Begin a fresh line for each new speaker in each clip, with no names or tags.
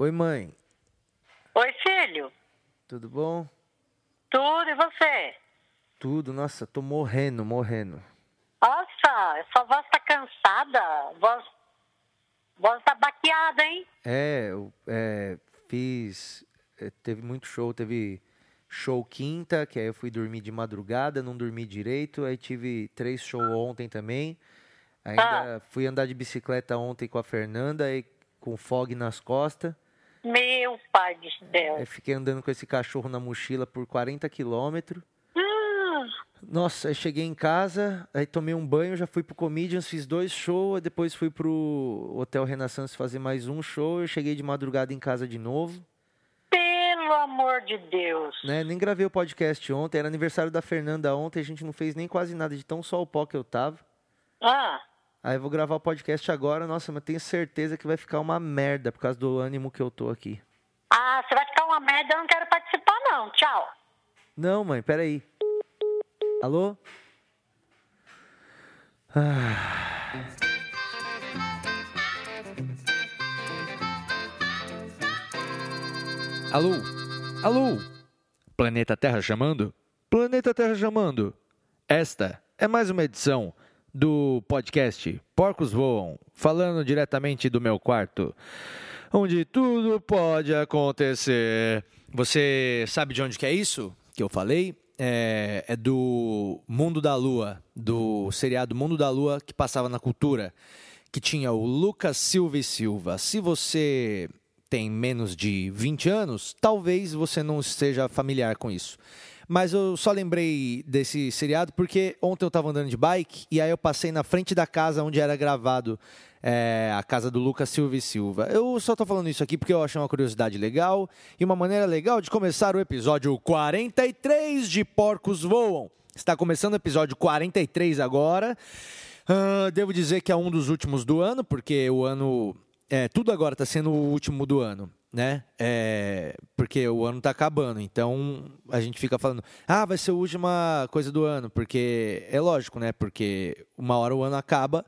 Oi, mãe.
Oi, filho.
Tudo bom?
Tudo e você?
Tudo. Nossa, tô morrendo, morrendo.
Nossa, sua voz tá cansada. Voz, voz tá baqueada, hein?
É, eu é, fiz. é, Teve muito show, teve show quinta, que aí eu fui dormir de madrugada, não dormi direito. Aí tive três shows ontem também. Ainda fui andar de bicicleta ontem com a Fernanda, aí com fog nas costas.
Meu pai do céu.
Aí fiquei andando com esse cachorro na mochila por 40 quilômetros.
Hum,
Nossa, aí cheguei em casa, aí tomei um banho, já fui pro Comedians, fiz dois shows, aí depois fui pro Hotel Renaissance fazer mais um show, eu cheguei de madrugada em casa de novo,
pelo amor de Deus.
né? Nem gravei o podcast ontem, era aniversário da Fernanda ontem, a gente não fez nem quase nada de tão só o pó que eu tava.
Ah,
Aí eu vou gravar o podcast agora, nossa, mas tenho certeza que vai ficar uma merda por causa do ânimo que eu tô aqui.
ah, você vai ficar uma merda, eu não quero participar, não. Tchau.
Não, mãe, peraí. Alô? Ah. Alô? Alô? Planeta Terra chamando? Planeta Terra chamando. Esta é mais uma edição do podcast Porcos Voam, falando diretamente do meu quarto, onde tudo pode acontecer. Você sabe de onde que é isso que eu falei? É, é do Mundo da Lua, do seriado Mundo da Lua que passava na cultura, que tinha o Lucas Silva e Silva. Se você tem menos de 20 anos, talvez você não esteja familiar com isso. Mas eu só lembrei desse seriado porque ontem eu estava andando de bike e aí eu passei na frente da casa onde era gravado é, a casa do Lucas Silva e Silva. Eu só tô falando isso aqui porque eu achei uma curiosidade legal e uma maneira legal de começar o episódio 43 de Porcos Voam. Está começando o episódio 43 agora. Ah, devo dizer que é um dos últimos do ano, porque o ano. É, tudo agora está sendo o último do ano, né? É, porque o ano está acabando. Então a gente fica falando, ah, vai ser a última coisa do ano, porque é lógico, né? Porque uma hora o ano acaba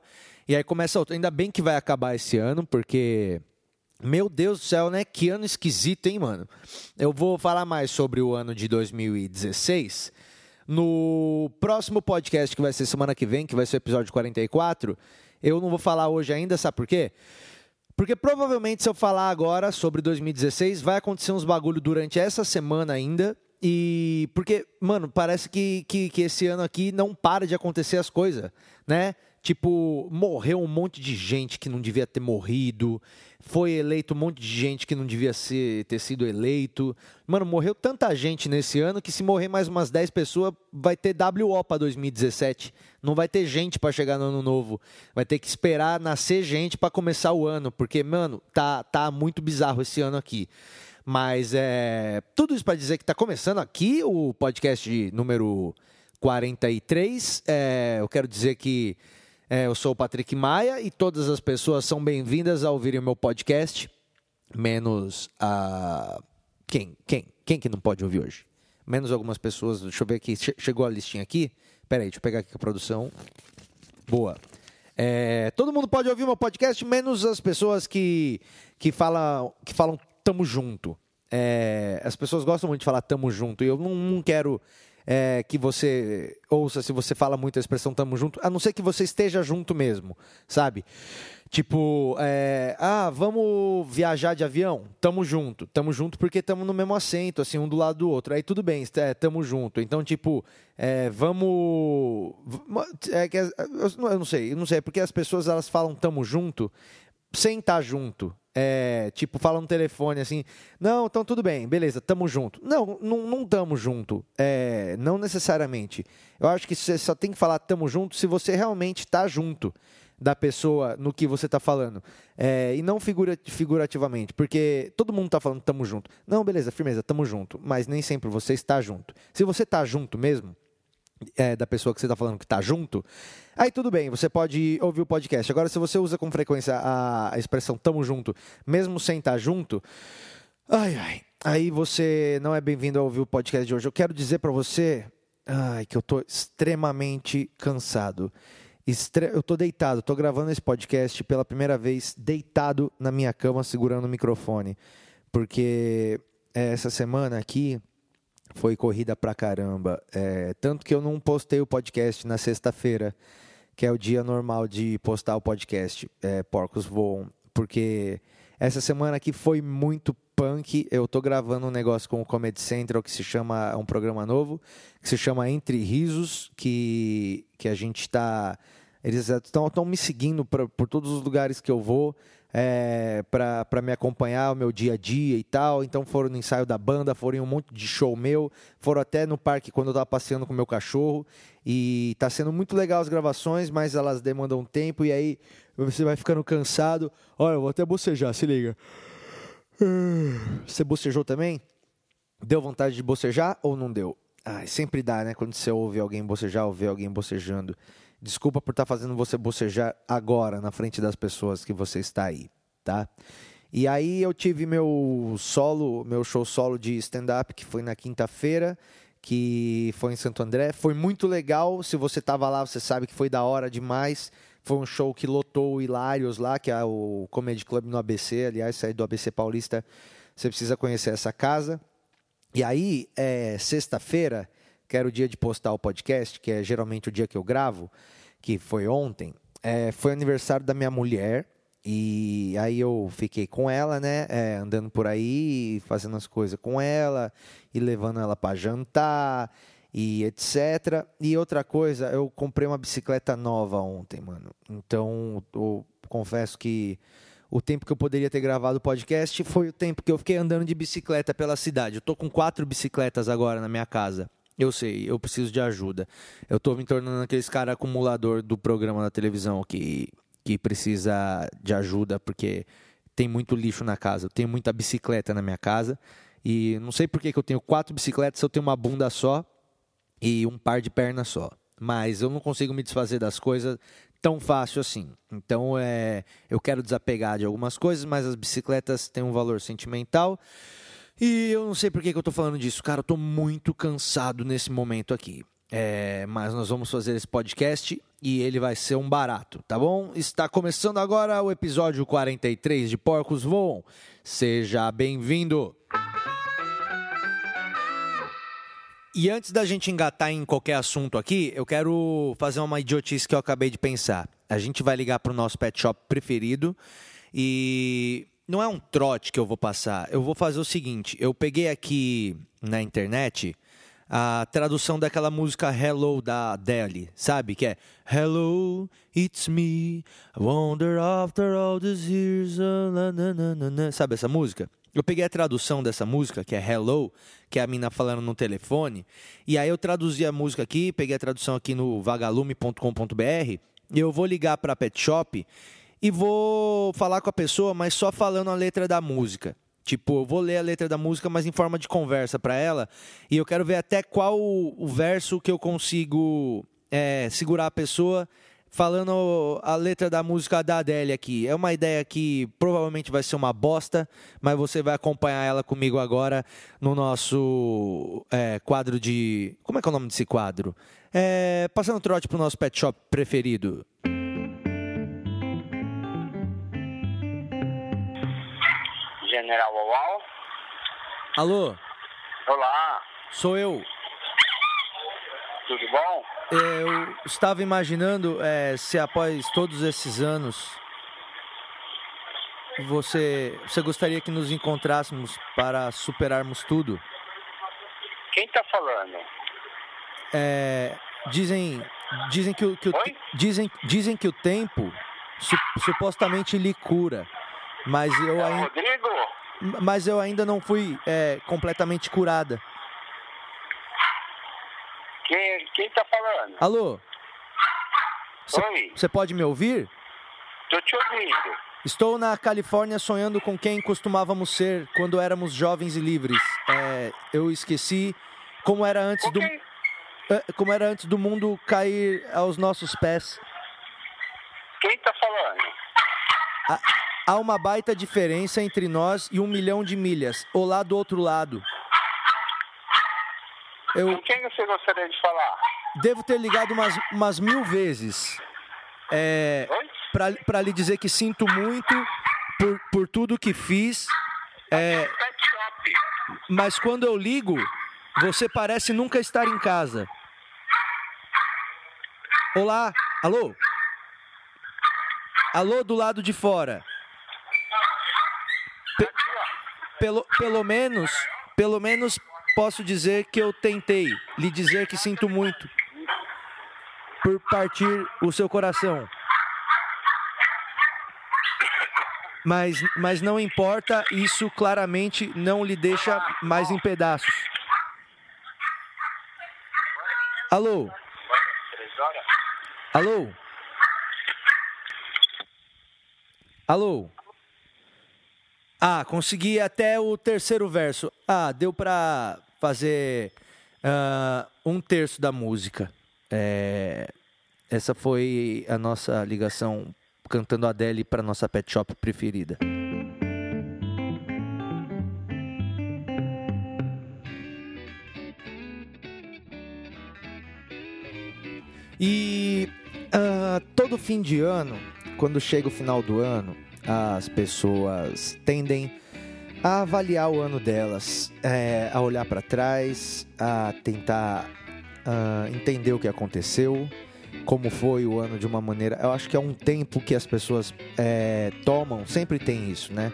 e aí começa outro. Ainda bem que vai acabar esse ano, porque. Meu Deus do céu, né? Que ano esquisito, hein, mano? Eu vou falar mais sobre o ano de 2016 no próximo podcast, que vai ser semana que vem, que vai ser o episódio 44. Eu não vou falar hoje ainda, sabe por quê? Porque provavelmente se eu falar agora sobre 2016, vai acontecer uns bagulho durante essa semana ainda. E porque, mano, parece que, que, que esse ano aqui não para de acontecer as coisas, né? Tipo, morreu um monte de gente que não devia ter morrido. Foi eleito um monte de gente que não devia ser, ter sido eleito. Mano, morreu tanta gente nesse ano que se morrer mais umas 10 pessoas, vai ter WO para 2017. Não vai ter gente para chegar no ano novo. Vai ter que esperar nascer gente para começar o ano. Porque, mano, tá, tá muito bizarro esse ano aqui. Mas é. Tudo isso para dizer que tá começando aqui o podcast número 43. É, eu quero dizer que é, eu sou o Patrick Maia e todas as pessoas são bem-vindas a ouvirem o meu podcast, menos a. Quem? Quem? Quem que não pode ouvir hoje? Menos algumas pessoas. Deixa eu ver aqui. Che- Chegou a listinha aqui? Peraí, deixa eu pegar aqui a produção. Boa. É, todo mundo pode ouvir meu podcast, menos as pessoas que, que, falam, que falam tamo junto. É, as pessoas gostam muito de falar tamo junto e eu não, não quero é, que você ouça se você fala muito a expressão tamo junto, a não ser que você esteja junto mesmo, sabe? Tipo, é, ah, vamos viajar de avião? Tamo junto. Tamo junto porque tamo no mesmo assento, assim, um do lado do outro. Aí tudo bem, é, tamo junto. Então, tipo, é, vamos. É, as- eu não- sei, eu não sei, é porque as pessoas elas falam tamo junto sem estar junto. É, tipo, fala no telefone assim, não, então tudo bem, beleza, tamo junto. Não, não, não tamo junto. É, não necessariamente. Eu acho que você só tem que falar tamo junto se você realmente tá junto da pessoa no que você tá falando. É, e não figura, figurativamente, porque todo mundo tá falando tamo junto. Não, beleza, firmeza, tamo junto. Mas nem sempre você está junto. Se você tá junto mesmo, é, da pessoa que você está falando que está junto, aí tudo bem, você pode ouvir o podcast. Agora, se você usa com frequência a, expressão tamo junto, mesmo sem estar junto, ai, ai, aí você não é bem-vindo a ouvir o podcast de hoje. Eu quero dizer para você ai, que eu estou extremamente cansado. Estre... Eu tô deitado, tô gravando esse podcast pela primeira vez deitado na minha cama segurando o microfone, porque essa semana aqui foi corrida pra caramba, é, tanto que eu não postei o podcast na sexta-feira, que é o dia normal de postar o podcast, é, Porcos Voam, porque essa semana aqui foi muito punk. Eu tô gravando um negócio com o Comedy Central que se chama um programa novo, que se chama Entre Risos, que que a gente está eles estão me seguindo pra, por todos os lugares que eu vou é, para me acompanhar o meu dia a dia e tal. Então foram no ensaio da banda, foram em um monte de show meu, foram até no parque quando eu estava passeando com meu cachorro. E está sendo muito legal as gravações, mas elas demandam tempo e aí você vai ficando cansado. Olha, eu vou até bocejar, se liga. Você bocejou também? Deu vontade de bocejar ou não deu? Ai, sempre dá, né? Quando você ouve alguém bocejar ou vê alguém bocejando. Desculpa por estar tá fazendo você bocejar agora, na frente das pessoas que você está aí, tá? E aí eu tive meu solo, meu show solo de stand-up, que foi na quinta-feira, que foi em Santo André. Foi muito legal. Se você estava lá, você sabe que foi da hora demais. Foi um show que lotou o Hilários lá, que é o Comedy Club no ABC. Aliás, sair do ABC Paulista, você precisa conhecer essa casa. E aí, é, sexta-feira, que era o dia de postar o podcast, que é geralmente o dia que eu gravo, que foi ontem, é, foi aniversário da minha mulher. E aí eu fiquei com ela, né? É, andando por aí, fazendo as coisas com ela, e levando ela para jantar e etc. E outra coisa, eu comprei uma bicicleta nova ontem, mano. Então, eu confesso que o tempo que eu poderia ter gravado o podcast foi o tempo que eu fiquei andando de bicicleta pela cidade. Eu tô com quatro bicicletas agora na minha casa. Eu sei, eu preciso de ajuda. Eu tô me tornando aqueles cara acumulador do programa da televisão que, que precisa de ajuda porque tem muito lixo na casa. Eu tenho muita bicicleta na minha casa. E não sei por que, eu tenho quatro bicicletas se eu tenho uma bunda só e um par de pernas só. Mas eu não consigo me desfazer das coisas tão fácil assim. Então é, eu quero desapegar de algumas coisas, mas as bicicletas têm um valor sentimental. E eu não sei por que, que eu estou falando disso, cara. Eu estou muito cansado nesse momento aqui. É, mas nós vamos fazer esse podcast e ele vai ser um barato, tá bom? Está começando agora o episódio 43 de Porcos Voam. Seja bem-vindo! E antes da gente engatar em qualquer assunto aqui, eu quero fazer uma idiotice que eu acabei de pensar. A gente vai ligar para o nosso pet shop preferido e não é um trote que eu vou passar. Eu vou fazer o seguinte: eu peguei aqui na internet a tradução daquela música Hello da Adele, sabe? Que é Hello, it's me, I wonder after all these years. Uh, sabe essa música? Eu peguei a tradução dessa música, que é Hello, que é a mina falando no telefone, e aí eu traduzi a música aqui, peguei a tradução aqui no vagalume.com.br, e eu vou ligar para Pet Shop e vou falar com a pessoa, mas só falando a letra da música. Tipo, eu vou ler a letra da música, mas em forma de conversa para ela, e eu quero ver até qual o verso que eu consigo é, segurar a pessoa falando a letra da música da Adele aqui. É uma ideia que provavelmente vai ser uma bosta, mas você vai acompanhar ela comigo agora no nosso é, quadro de. Como é que é o nome desse quadro? É, passando trote pro nosso pet shop preferido.
General Oval.
Alô?
Olá.
Sou eu.
Tudo bom?
É, eu estava imaginando é, se após todos esses anos você, você gostaria que nos encontrássemos para superarmos tudo?
Quem está falando?
É, dizem dizem que, o, que o, dizem, dizem que o tempo su, supostamente lhe cura, mas eu
é
ainda
Rodrigo?
mas eu ainda não fui é, completamente curada.
Quem, quem tá falando?
Alô?
Oi?
Você pode me ouvir?
Tô te ouvindo.
Estou na Califórnia sonhando com quem costumávamos ser quando éramos jovens e livres. É, eu esqueci como era antes do é, como era antes do mundo cair aos nossos pés.
Quem tá falando?
Há, há uma baita diferença entre nós e um milhão de milhas. Olá do outro lado. Eu
Com quem você gostaria de falar?
devo ter ligado umas, umas mil vezes. é, pra lhe dizer que sinto muito por, por tudo que fiz, é, mas quando eu ligo, você parece nunca estar em casa. Olá, alô? Alô do lado de fora. Pe- pelo, pelo menos, pelo menos posso dizer que eu tentei lhe dizer que sinto muito por partir o seu coração. Mas, mas não importa, isso claramente não lhe deixa mais em pedaços. Alô? Alô? Alô? Ah, consegui até o terceiro verso. Ah, deu pra fazer ah, um terço da música. É, essa foi a nossa ligação cantando Adele para nossa pet shop preferida. E ah, todo fim de ano, quando chega o final do ano, as pessoas tendem a avaliar o ano delas, é, a olhar para trás, a tentar ah, entender o que aconteceu, como foi o ano de uma maneira. Eu acho que é um tempo que as pessoas é, tomam, sempre tem isso, né?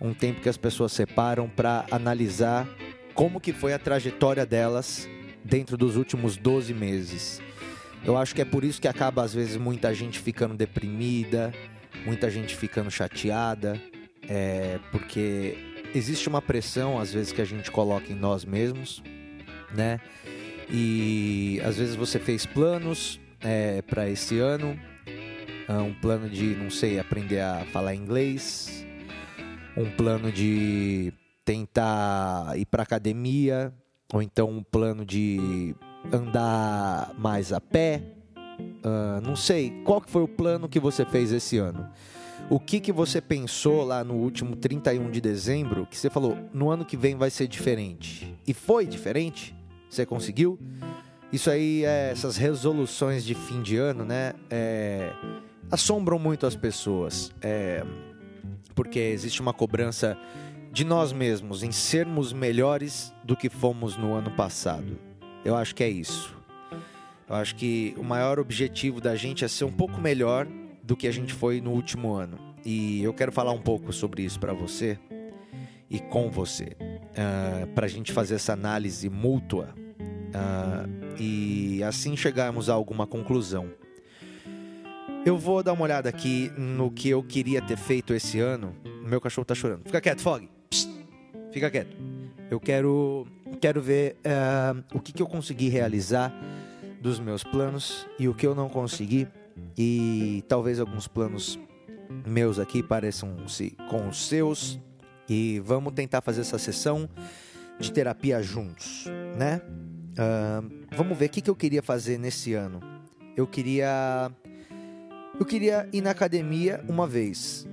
Um tempo que as pessoas separam para analisar como que foi a trajetória delas dentro dos últimos 12 meses. Eu acho que é por isso que acaba, às vezes, muita gente ficando deprimida, muita gente ficando chateada, é, porque existe uma pressão, às vezes, que a gente coloca em nós mesmos, né? E às vezes você fez planos é, para esse ano, ah, um plano de, não sei, aprender a falar inglês, um plano de tentar ir para academia, ou então um plano de andar mais a pé. Ah, não sei, qual que foi o plano que você fez esse ano? O que, que você pensou lá no último 31 de dezembro que você falou, no ano que vem vai ser diferente? E foi diferente? Você conseguiu? Isso aí, é, essas resoluções de fim de ano, né? é, assombram muito as pessoas. é, porque existe uma cobrança de nós mesmos em sermos melhores do que fomos no ano passado. Eu acho que é isso. Eu acho que o maior objetivo da gente é ser um pouco melhor do que a gente foi no último ano. E eu quero falar um pouco sobre isso para você e com você, para a gente fazer essa análise mútua ah, e assim chegarmos a alguma conclusão. Eu vou dar uma olhada aqui no que eu queria ter feito esse ano. Meu cachorro tá chorando. Fica quieto, Fog. Psst. Fica quieto. Eu quero, quero ver ah, o que, que eu consegui realizar dos meus planos e o que eu não consegui. E talvez alguns planos meus aqui pareçam-se com os seus. E vamos tentar fazer essa sessão de terapia juntos, né? Ah, vamos ver o que, que eu queria fazer nesse ano. Eu queria. Eu queria ir na academia uma vez.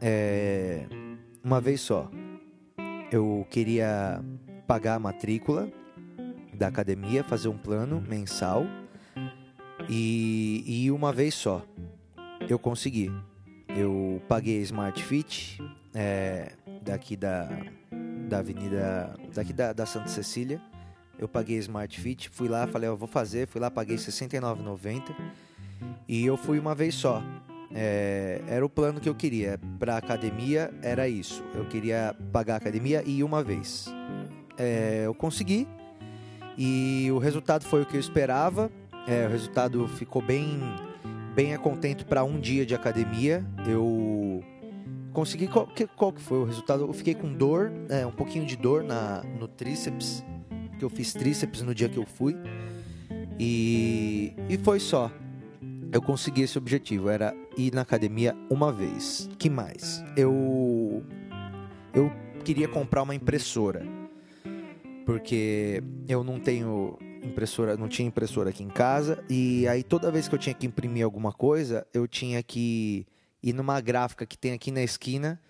É, uma vez só. Eu queria pagar a matrícula da academia, fazer um plano mensal. E, e uma vez só. Eu consegui. Eu paguei a Smart Fit é, daqui da, da avenida. daqui da, da Santa Cecília. Eu paguei a Smart Fit, fui lá, falei, eu vou fazer, fui lá, paguei R$ 69,90 e eu fui uma vez só. É, era o plano que eu queria. Pra academia era isso. Eu queria pagar a academia e ir uma vez. É, eu consegui e o resultado foi o que eu esperava. É, o resultado ficou bem, bem a para um dia de academia. Eu consegui. Qual que, qual que foi o resultado? Eu fiquei com dor, é, um pouquinho de dor na, no tríceps, que eu fiz tríceps no dia que eu fui. E, e foi só. Eu consegui esse objetivo, era ir na academia uma vez. Que mais? Eu eu queria comprar uma impressora. Porque eu não tenho impressora, não tinha impressora aqui em casa e aí toda vez que eu tinha que imprimir alguma coisa, eu tinha que ir numa gráfica que tem aqui na esquina.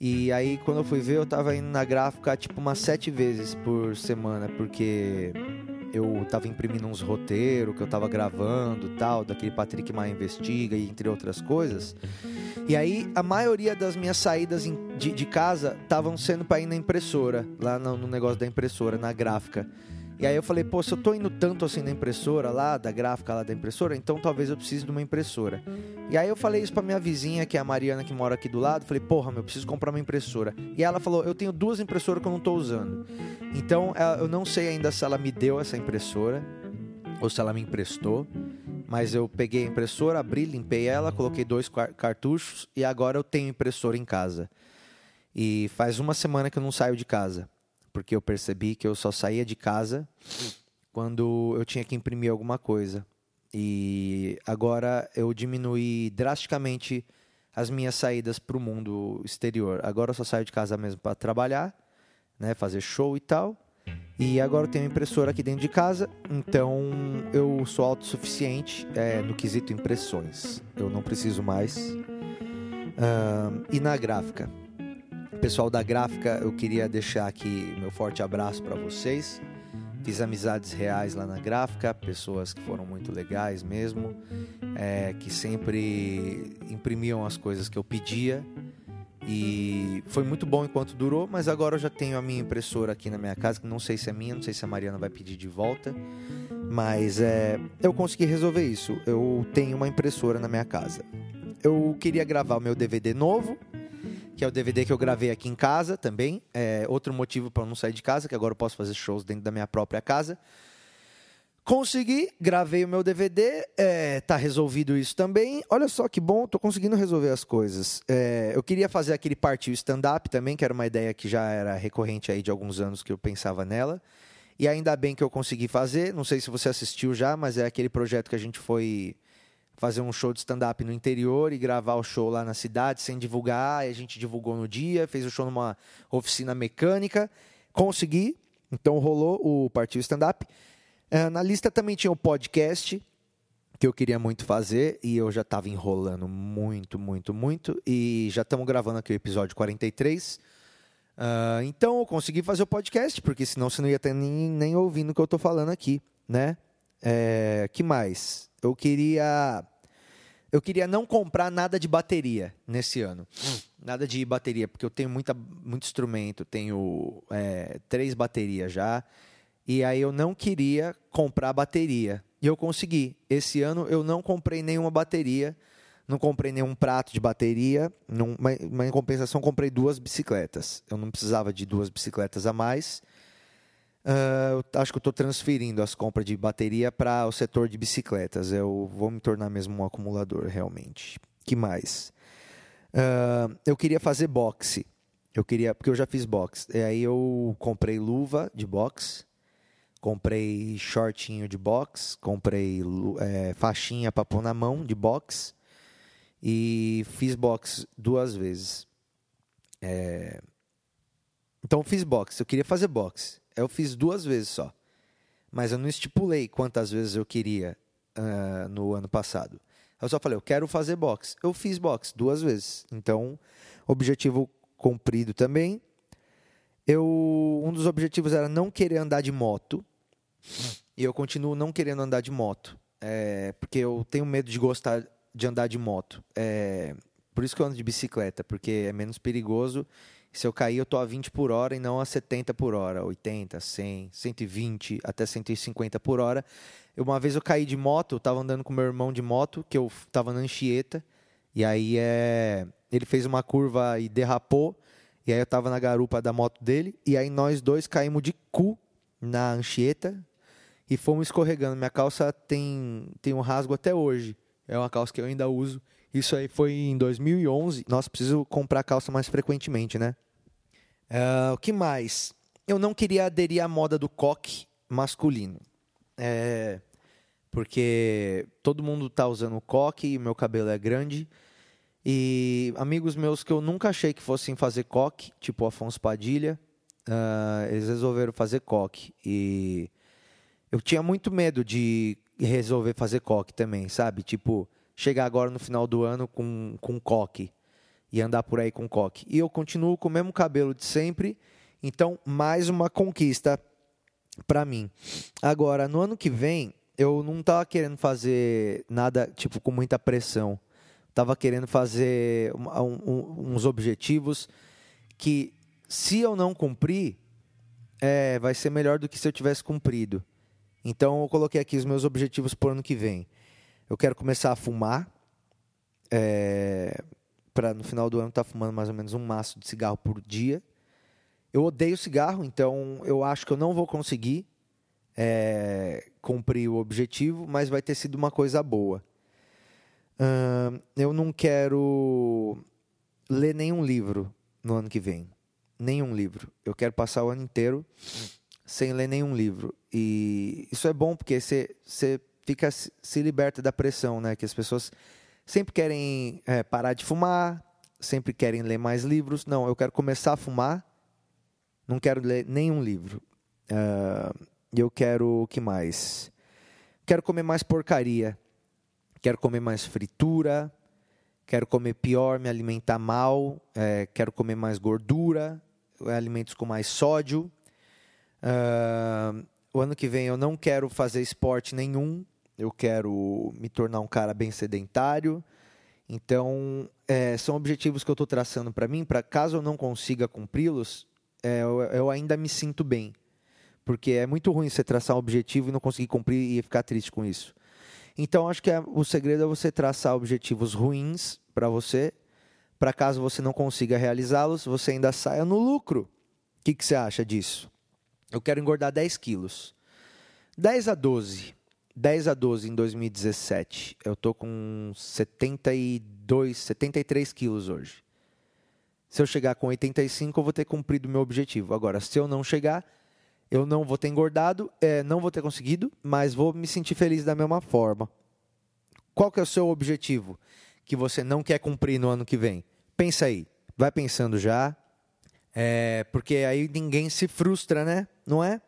E aí quando eu fui ver, eu tava indo na gráfica tipo umas sete vezes por semana, porque eu tava imprimindo uns roteiros que eu tava gravando tal, daquele Patrick Maia Investiga e entre outras coisas. E aí a maioria das minhas saídas de, de casa estavam sendo para ir na impressora, lá no, no negócio da impressora, na gráfica. E aí eu falei, pô, se eu tô indo tanto assim na impressora lá, da gráfica lá da impressora, então talvez eu precise de uma impressora. E aí eu falei isso pra minha vizinha, que é a Mariana, que mora aqui do lado. Falei, porra, meu, eu preciso comprar uma impressora. E ela falou, eu tenho duas impressoras que eu não tô usando. Então eu não sei ainda se ela me deu essa impressora ou se ela me emprestou. Mas eu peguei a impressora, abri, limpei ela, coloquei dois cartuchos e agora eu tenho impressora em casa. E faz uma semana que eu não saio de casa porque eu percebi que eu só saía de casa quando eu tinha que imprimir alguma coisa. E agora eu diminui drasticamente as minhas saídas para o mundo exterior. Agora eu só saio de casa mesmo para trabalhar, né, fazer show e tal. E agora eu tenho impressora aqui dentro de casa, então eu sou autossuficiente é, no quesito impressões. Eu não preciso mais. Uh, e na gráfica? Pessoal da gráfica, eu queria deixar aqui meu forte abraço para vocês. Fiz amizades reais lá na gráfica, pessoas que foram muito legais mesmo, é, que sempre imprimiam as coisas que eu pedia. E foi muito bom enquanto durou, mas agora eu já tenho a minha impressora aqui na minha casa, que não sei se é minha, não sei se a Mariana vai pedir de volta, mas é, eu consegui resolver isso. Eu tenho uma impressora na minha casa. Eu queria gravar o meu DVD novo, que é o DVD que eu gravei aqui em casa também. É outro motivo para não sair de casa, que agora eu posso fazer shows dentro da minha própria casa. Consegui, gravei o meu DVD, é, tá resolvido isso também. Olha só que bom, tô conseguindo resolver as coisas. É, eu queria fazer aquele partiu stand-up também, que era uma ideia que já era recorrente aí de alguns anos que eu pensava nela. E ainda bem que eu consegui fazer. Não sei se você assistiu já, mas é aquele projeto que a gente foi fazer um show de stand-up no interior e gravar o show lá na cidade sem divulgar. a gente divulgou no dia, fez o show numa oficina mecânica. Consegui, então rolou o Partiu Stand-up. Uh, na lista também tinha o podcast, que eu queria muito fazer e eu já estava enrolando muito, muito, muito. E já estamos gravando aqui o episódio 43. Uh, ah, então eu consegui fazer o podcast, porque senão você não ia ter nem, nem ouvindo o que eu estou falando aqui, né? É, que mais? Eu queria eu queria não comprar nada de bateria nesse ano. Hum. Nada de bateria, porque eu tenho muita, muito instrumento, tenho é, três baterias já. E aí eu não queria comprar bateria. E eu consegui. Esse ano eu não comprei nenhuma bateria, não comprei nenhum prato de bateria, não, mas, mas em compensação comprei duas bicicletas. Eu não precisava de duas bicicletas a mais. Uh, acho que eu estou transferindo as compras de bateria para o setor de bicicletas. Eu vou me tornar mesmo um acumulador, realmente. que mais? Uh, eu queria fazer boxe. Eu queria, porque eu já fiz boxe. E aí eu comprei luva de boxe, comprei shortinho de boxe, comprei é, faixinha para pôr na mão de boxe e fiz boxe duas vezes. É... Então fiz boxe. Eu queria fazer boxe. Eu fiz duas vezes só. Mas eu não estipulei quantas vezes eu queria uh, no ano passado. Eu só falei, eu quero fazer boxe. Eu fiz boxe duas vezes. Então, objetivo cumprido também. Eu, um dos objetivos era não querer andar de moto. E eu continuo não querendo andar de moto. É, porque eu tenho medo de gostar de andar de moto. É, por isso que eu ando de bicicleta, porque é menos perigoso se eu cair, eu tô a 20 por hora e não a 70 por hora, 80, 100, 120, até 150 por hora. Uma vez eu caí de moto, eu tava andando com meu irmão de moto, que eu tava na Anchieta, e aí é, ele fez uma curva e derrapou, e aí eu tava na garupa da moto dele, e aí nós dois caímos de cu na Anchieta e fomos escorregando. Minha calça tem, tem um rasgo até hoje. É uma calça que eu ainda uso isso aí foi em 2011. Nossa, preciso comprar calça mais frequentemente, né? Uh, o que mais? Eu não queria aderir à moda do coque masculino. É, porque todo mundo tá usando coque e meu cabelo é grande. E amigos meus que eu nunca achei que fossem fazer coque, tipo Afonso Padilha, uh, eles resolveram fazer coque. E eu tinha muito medo de resolver fazer coque também, sabe? Tipo, chegar agora no final do ano com, com coque e andar por aí com coque. E eu continuo com o mesmo cabelo de sempre, então mais uma conquista para mim. Agora, no ano que vem, eu não tava querendo fazer nada tipo com muita pressão. Tava querendo fazer um, um, uns objetivos que, se eu não cumprir, é, vai ser melhor do que se eu tivesse cumprido. Então, eu coloquei aqui os meus objetivos para o ano que vem. Eu quero começar a fumar. É, para no final do ano estar tá fumando mais ou menos um maço de cigarro por dia. Eu odeio cigarro, então eu acho que eu não vou conseguir é, cumprir o objetivo, mas vai ter sido uma coisa boa. Eu não quero ler nenhum livro no ano que vem. Nenhum livro. Eu quero passar o ano inteiro sem ler nenhum livro. E isso é bom porque você fica se liberta da pressão, né? Que as pessoas sempre querem é, parar de fumar, sempre querem ler mais livros. Não, eu quero começar a fumar, não quero ler nenhum livro. Uh, eu quero o que mais? Quero comer mais porcaria. Quero comer mais fritura. Quero comer pior, me alimentar mal. É, quero comer mais gordura, alimentos com mais sódio. Uh, o ano que vem eu não quero fazer esporte nenhum eu quero me tornar um cara bem sedentário. Então, é, são objetivos que eu estou traçando para mim, para caso eu não consiga cumpri-los, é, eu, eu, ainda me sinto bem. Porque é muito ruim você traçar um objetivo e não conseguir cumprir e ficar triste com isso. Então, acho que é, o segredo é você traçar objetivos ruins para você, para caso você não consiga realizá-los, você ainda saia no lucro. O que, que você acha disso? Eu quero engordar 10 quilos. 10 a 12 10 a 12 em 2017. Eu tô com 72, 73 quilos hoje. Se eu chegar com 85, eu vou ter cumprido o meu objetivo. Agora, se eu não chegar, eu não vou ter engordado, é, não vou ter conseguido, mas vou me sentir feliz da mesma forma. Qual que é o seu objetivo que você não quer cumprir no ano que vem? Pensa aí, vai pensando já, é, porque aí ninguém se frustra, né? Não é?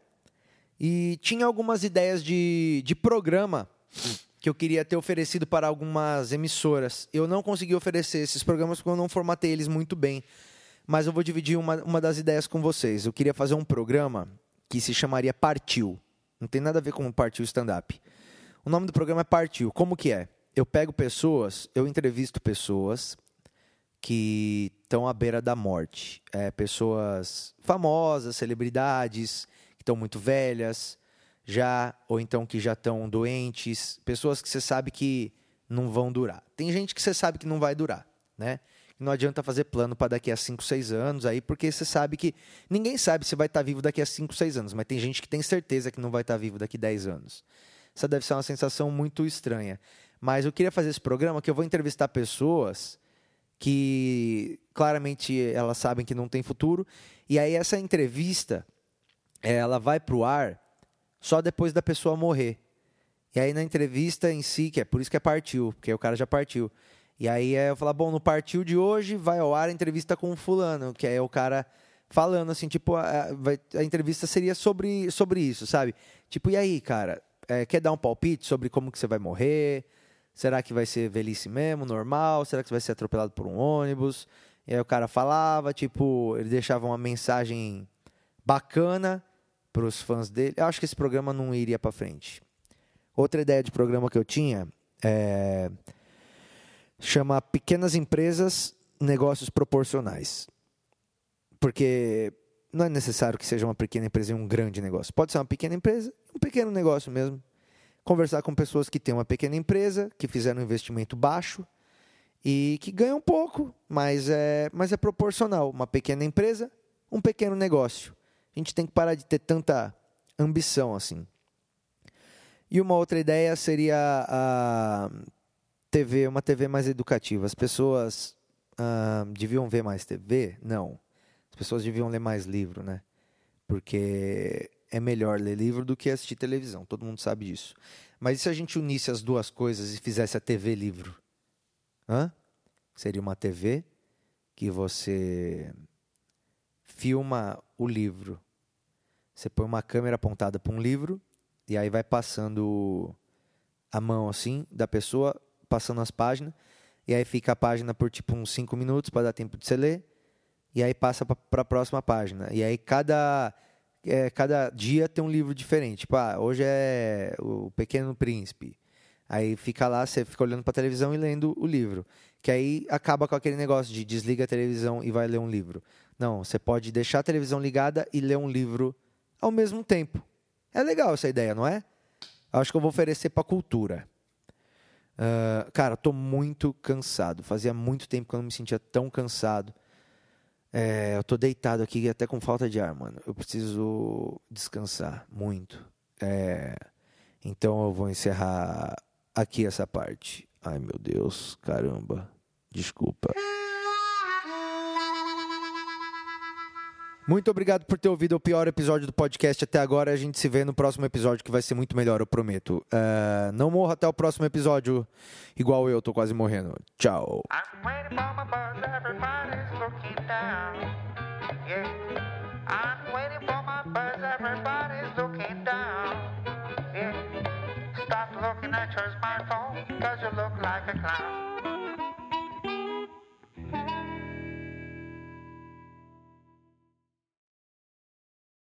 E tinha algumas ideias de, de programa que eu queria ter oferecido para algumas emissoras. Eu não consegui oferecer esses programas porque eu não formatei eles muito bem. Mas eu vou dividir uma, uma das ideias com vocês. Eu queria fazer um programa que se chamaria Partiu. Não tem nada a ver com Partiu Stand-Up. O nome do programa é Partiu. Como que é? Eu pego pessoas, eu entrevisto pessoas que estão à beira da morte. É, pessoas famosas, celebridades, que estão muito velhas já, ou então que já estão doentes, pessoas que você sabe que não vão durar. Tem gente que você sabe que não vai durar, né? Não adianta fazer plano para daqui a 5, 6 anos aí, porque você sabe que ninguém sabe se vai estar tá vivo daqui a 5, 6 anos, mas tem gente que tem certeza que não vai estar tá vivo daqui a 10 anos. Essa deve ser uma sensação muito estranha. Mas eu queria fazer esse programa que eu vou entrevistar pessoas que claramente elas sabem que não tem futuro, e aí essa entrevista ela vai para o ar só depois da pessoa morrer. E aí na entrevista em si, que é por isso que é partiu, porque o cara já partiu. E aí é, eu falar, bom, no partiu de hoje vai ao ar a entrevista com o fulano, que é o cara falando assim, tipo, a, a entrevista seria sobre, sobre isso, sabe? Tipo, e aí, cara, é, quer dar um palpite sobre como que você vai morrer? Será que vai ser velhice mesmo, normal? Será que você vai ser atropelado por um ônibus? E aí o cara falava, tipo, ele deixava uma mensagem bacana para os fãs dele. Eu acho que esse programa não iria para frente. Outra ideia de programa que eu tinha é chama Pequenas Empresas, Negócios Proporcionais. Porque não é necessário que seja uma pequena empresa e um grande negócio. Pode ser uma pequena empresa, um pequeno negócio mesmo. Conversar com pessoas que têm uma pequena empresa, que fizeram um investimento baixo e que ganham pouco, mas é, mas é proporcional. Uma pequena empresa, um pequeno negócio. A gente tem que parar de ter tanta ambição assim. E uma outra ideia seria a TV, uma TV mais educativa. As pessoas ah, deviam ver mais TV? Não. As pessoas deviam ler mais livro, né? Porque é melhor ler livro do que assistir televisão. Todo mundo sabe disso. Mas e se a gente unisse as duas coisas e fizesse a TV livro? Hã? Seria uma TV que você filma o livro. Você põe uma câmera apontada para um livro e aí vai passando a mão assim da pessoa, passando as páginas, e aí fica a página por tipo uns 5 minutos para dar tempo de você ler, e aí passa para a próxima página. E aí cada é, cada dia tem um livro diferente. Tipo, ah, hoje é o Pequeno Príncipe. Aí fica lá, você fica olhando pra televisão e lendo o livro. Que aí acaba com aquele negócio de desliga a televisão e vai ler um livro. Não, você pode deixar a televisão ligada e ler um livro ao mesmo tempo. É legal essa ideia, não é? Acho que eu vou oferecer pra cultura. Uh, cara, tô muito cansado. Fazia muito tempo que eu não me sentia tão cansado. É, eu tô deitado aqui até com falta de ar, mano. Eu preciso descansar muito. É, então eu vou encerrar aqui essa parte. Ai meu Deus, caramba. Desculpa. Muito obrigado por ter ouvido o pior episódio do podcast até agora. A gente se vê no próximo episódio, que vai ser muito melhor, eu prometo. Uh, não morra até o próximo episódio, igual eu, tô quase morrendo. Tchau. Stop looking at your smartphone, cause you look like a clown.